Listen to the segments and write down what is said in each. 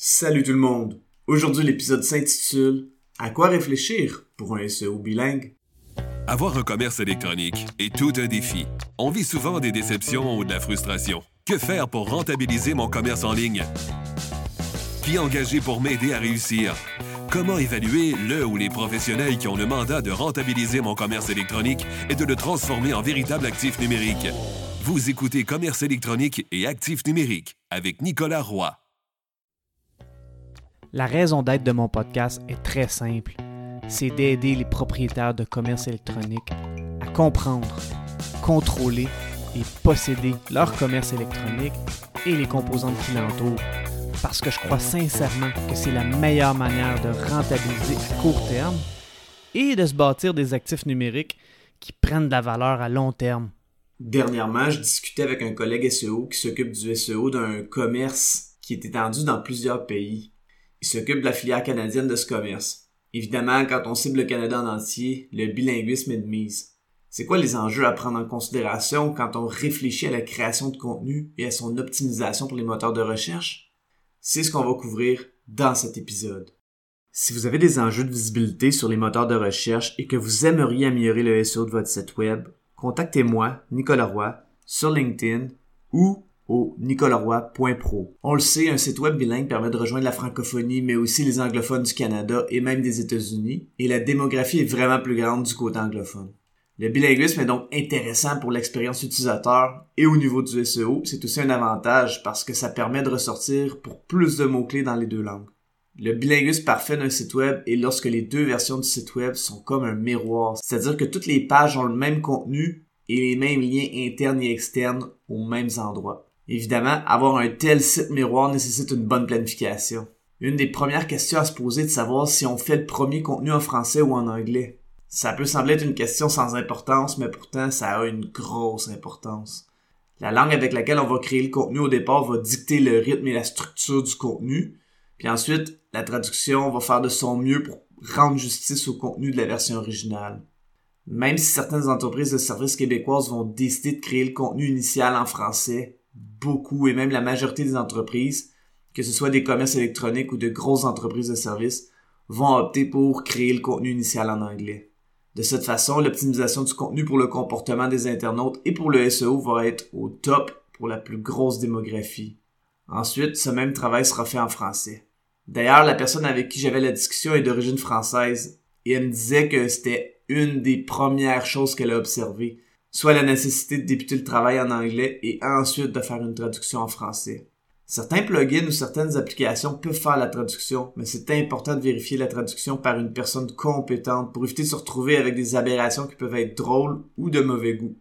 Salut tout le monde! Aujourd'hui, l'épisode s'intitule À quoi réfléchir pour un SEO bilingue? Avoir un commerce électronique est tout un défi. On vit souvent des déceptions ou de la frustration. Que faire pour rentabiliser mon commerce en ligne? Qui engager pour m'aider à réussir? Comment évaluer le ou les professionnels qui ont le mandat de rentabiliser mon commerce électronique et de le transformer en véritable actif numérique? Vous écoutez Commerce électronique et actif numérique avec Nicolas Roy. La raison d'être de mon podcast est très simple. C'est d'aider les propriétaires de commerce électronique à comprendre, contrôler et posséder leur commerce électronique et les composantes qui l'entourent. Parce que je crois sincèrement que c'est la meilleure manière de rentabiliser à court terme et de se bâtir des actifs numériques qui prennent de la valeur à long terme. Dernièrement, je discutais avec un collègue SEO qui s'occupe du SEO d'un commerce qui est étendu dans plusieurs pays. Il s'occupe de la filière canadienne de ce commerce. Évidemment, quand on cible le Canada en entier, le bilinguisme est de mise. C'est quoi les enjeux à prendre en considération quand on réfléchit à la création de contenu et à son optimisation pour les moteurs de recherche? C'est ce qu'on va couvrir dans cet épisode. Si vous avez des enjeux de visibilité sur les moteurs de recherche et que vous aimeriez améliorer le SEO de votre site web, contactez-moi, Nicolas Roy, sur LinkedIn ou au. On le sait, un site web bilingue permet de rejoindre la francophonie, mais aussi les anglophones du Canada et même des États-Unis, et la démographie est vraiment plus grande du côté anglophone. Le bilinguisme est donc intéressant pour l'expérience utilisateur et au niveau du SEO, c'est aussi un avantage parce que ça permet de ressortir pour plus de mots-clés dans les deux langues. Le bilinguisme parfait d'un site web est lorsque les deux versions du site web sont comme un miroir, c'est-à-dire que toutes les pages ont le même contenu et les mêmes liens internes et externes aux mêmes endroits. Évidemment, avoir un tel site miroir nécessite une bonne planification. Une des premières questions à se poser est de savoir si on fait le premier contenu en français ou en anglais. Ça peut sembler être une question sans importance, mais pourtant ça a une grosse importance. La langue avec laquelle on va créer le contenu au départ va dicter le rythme et la structure du contenu, puis ensuite la traduction va faire de son mieux pour rendre justice au contenu de la version originale. Même si certaines entreprises de services québécoises vont décider de créer le contenu initial en français, beaucoup et même la majorité des entreprises, que ce soit des commerces électroniques ou de grosses entreprises de services, vont opter pour créer le contenu initial en anglais. De cette façon, l'optimisation du contenu pour le comportement des internautes et pour le SEO va être au top pour la plus grosse démographie. Ensuite, ce même travail sera fait en français. D'ailleurs, la personne avec qui j'avais la discussion est d'origine française et elle me disait que c'était une des premières choses qu'elle a observées soit la nécessité de débuter le travail en anglais et ensuite de faire une traduction en français. Certains plugins ou certaines applications peuvent faire la traduction, mais c'est important de vérifier la traduction par une personne compétente pour éviter de se retrouver avec des aberrations qui peuvent être drôles ou de mauvais goût.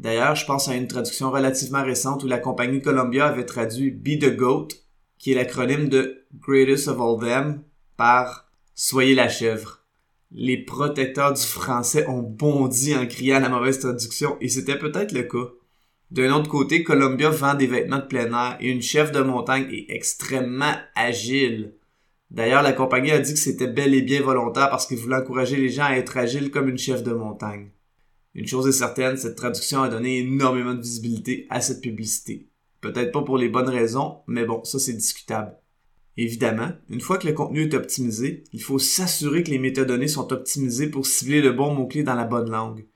D'ailleurs, je pense à une traduction relativement récente où la compagnie Columbia avait traduit Be the Goat, qui est l'acronyme de Greatest of All Them, par Soyez la chèvre les protecteurs du français ont bondi en criant la mauvaise traduction, et c'était peut-être le cas. D'un autre côté, Columbia vend des vêtements de plein air et une chef de montagne est extrêmement agile. D'ailleurs, la compagnie a dit que c'était bel et bien volontaire parce qu'il voulait encourager les gens à être agiles comme une chef de montagne. Une chose est certaine, cette traduction a donné énormément de visibilité à cette publicité. Peut-être pas pour les bonnes raisons, mais bon, ça c'est discutable. Évidemment, une fois que le contenu est optimisé, il faut s'assurer que les métadonnées sont optimisées pour cibler le bon mot-clé dans la bonne langue.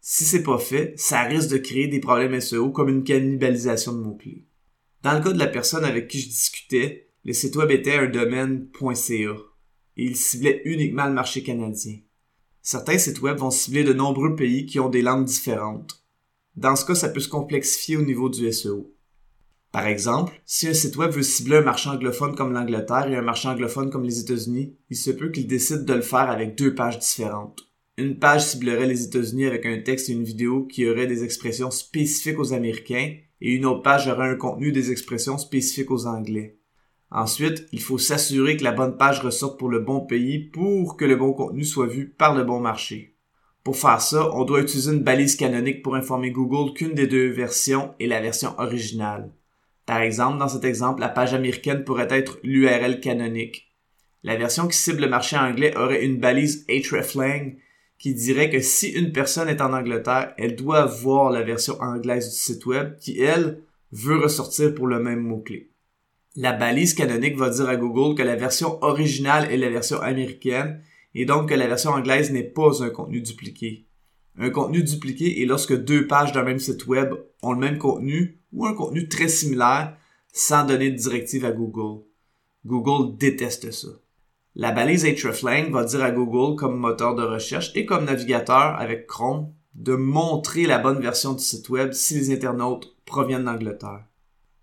Si c'est pas fait, ça risque de créer des problèmes SEO comme une cannibalisation de mots-clés. Dans le cas de la personne avec qui je discutais, le site web était un domaine .ca et il ciblait uniquement le marché canadien. Certains sites web vont cibler de nombreux pays qui ont des langues différentes. Dans ce cas, ça peut se complexifier au niveau du SEO. Par exemple, si un site web veut cibler un marché anglophone comme l'Angleterre et un marché anglophone comme les États-Unis, il se peut qu'il décide de le faire avec deux pages différentes. Une page ciblerait les États-Unis avec un texte et une vidéo qui aurait des expressions spécifiques aux Américains et une autre page aurait un contenu des expressions spécifiques aux Anglais. Ensuite, il faut s'assurer que la bonne page ressorte pour le bon pays pour que le bon contenu soit vu par le bon marché. Pour faire ça, on doit utiliser une balise canonique pour informer Google qu'une des deux versions est la version originale. Par exemple, dans cet exemple, la page américaine pourrait être l'URL canonique. La version qui cible le marché anglais aurait une balise hreflang qui dirait que si une personne est en Angleterre, elle doit voir la version anglaise du site web qui, elle, veut ressortir pour le même mot-clé. La balise canonique va dire à Google que la version originale est la version américaine et donc que la version anglaise n'est pas un contenu dupliqué. Un contenu dupliqué est lorsque deux pages d'un même site web ont le même contenu ou un contenu très similaire sans donner de directive à Google. Google déteste ça. La balise hreflang va dire à Google comme moteur de recherche et comme navigateur avec Chrome de montrer la bonne version du site web si les internautes proviennent d'Angleterre.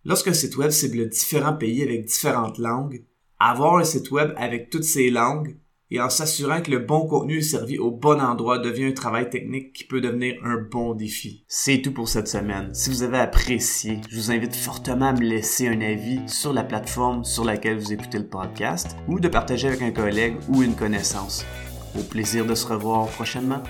Lorsqu'un site web cible différents pays avec différentes langues, avoir un site web avec toutes ces langues et en s'assurant que le bon contenu est servi au bon endroit devient un travail technique qui peut devenir un bon défi. C'est tout pour cette semaine. Si vous avez apprécié, je vous invite fortement à me laisser un avis sur la plateforme sur laquelle vous écoutez le podcast ou de partager avec un collègue ou une connaissance. Au plaisir de se revoir prochainement.